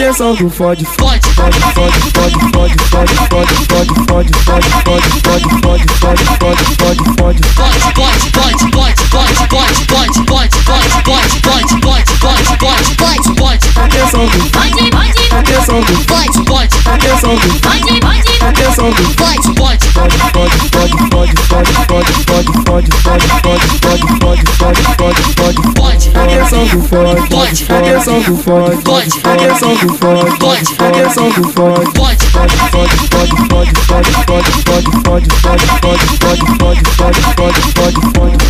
Atenção do fode. Fode, Fode, fode, fode, fode, fode, fode, fode, fode, fode, fode, fode, fode, fode, fode, fode, fode. fode, fode, fode, fode, fode, fode, fode, fode, fode, fode, Atenção do Pode, pode, atenção do Fode, fode, atenção do pode, pode. atenção do fode, fode, fode, fode, fode, fode, fode, fode, fode, fode, fode, fode, fode, fode, fode, fode, fode. fode. Atenção do fode, atenção do fode, atenção do fode, atenção do fode. Fode, Fode, fode, fode, fode, fode, fode, fode, fode, fode, fode, fode, fode, fode, fode, fode, fode.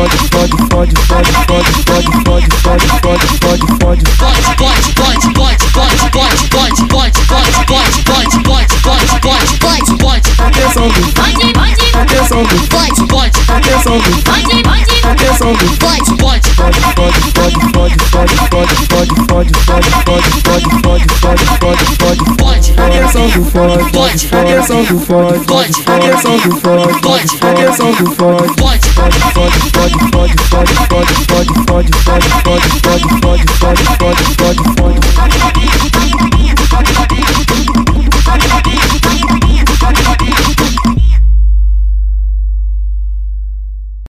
fode, fode, fode, fode, fode, fode, fode, fode, fode, fode, fode. fode, fode, fode, fode, fode, fode, fode, fode, fode, fode, fode, fode, fode, fode, fode. Atenção do Pode, pode, atenção do Fode, fode, atenção do pode, pode. atenção do fode, fode, fode, fode, fode, agressão do forte, pode, agressão do forte, pode, agressão do forte, pode, agressão do forte, pode, pode, pode, pode, pode, pode, pode, pode, pode, pode, pode, pode, pode, pode,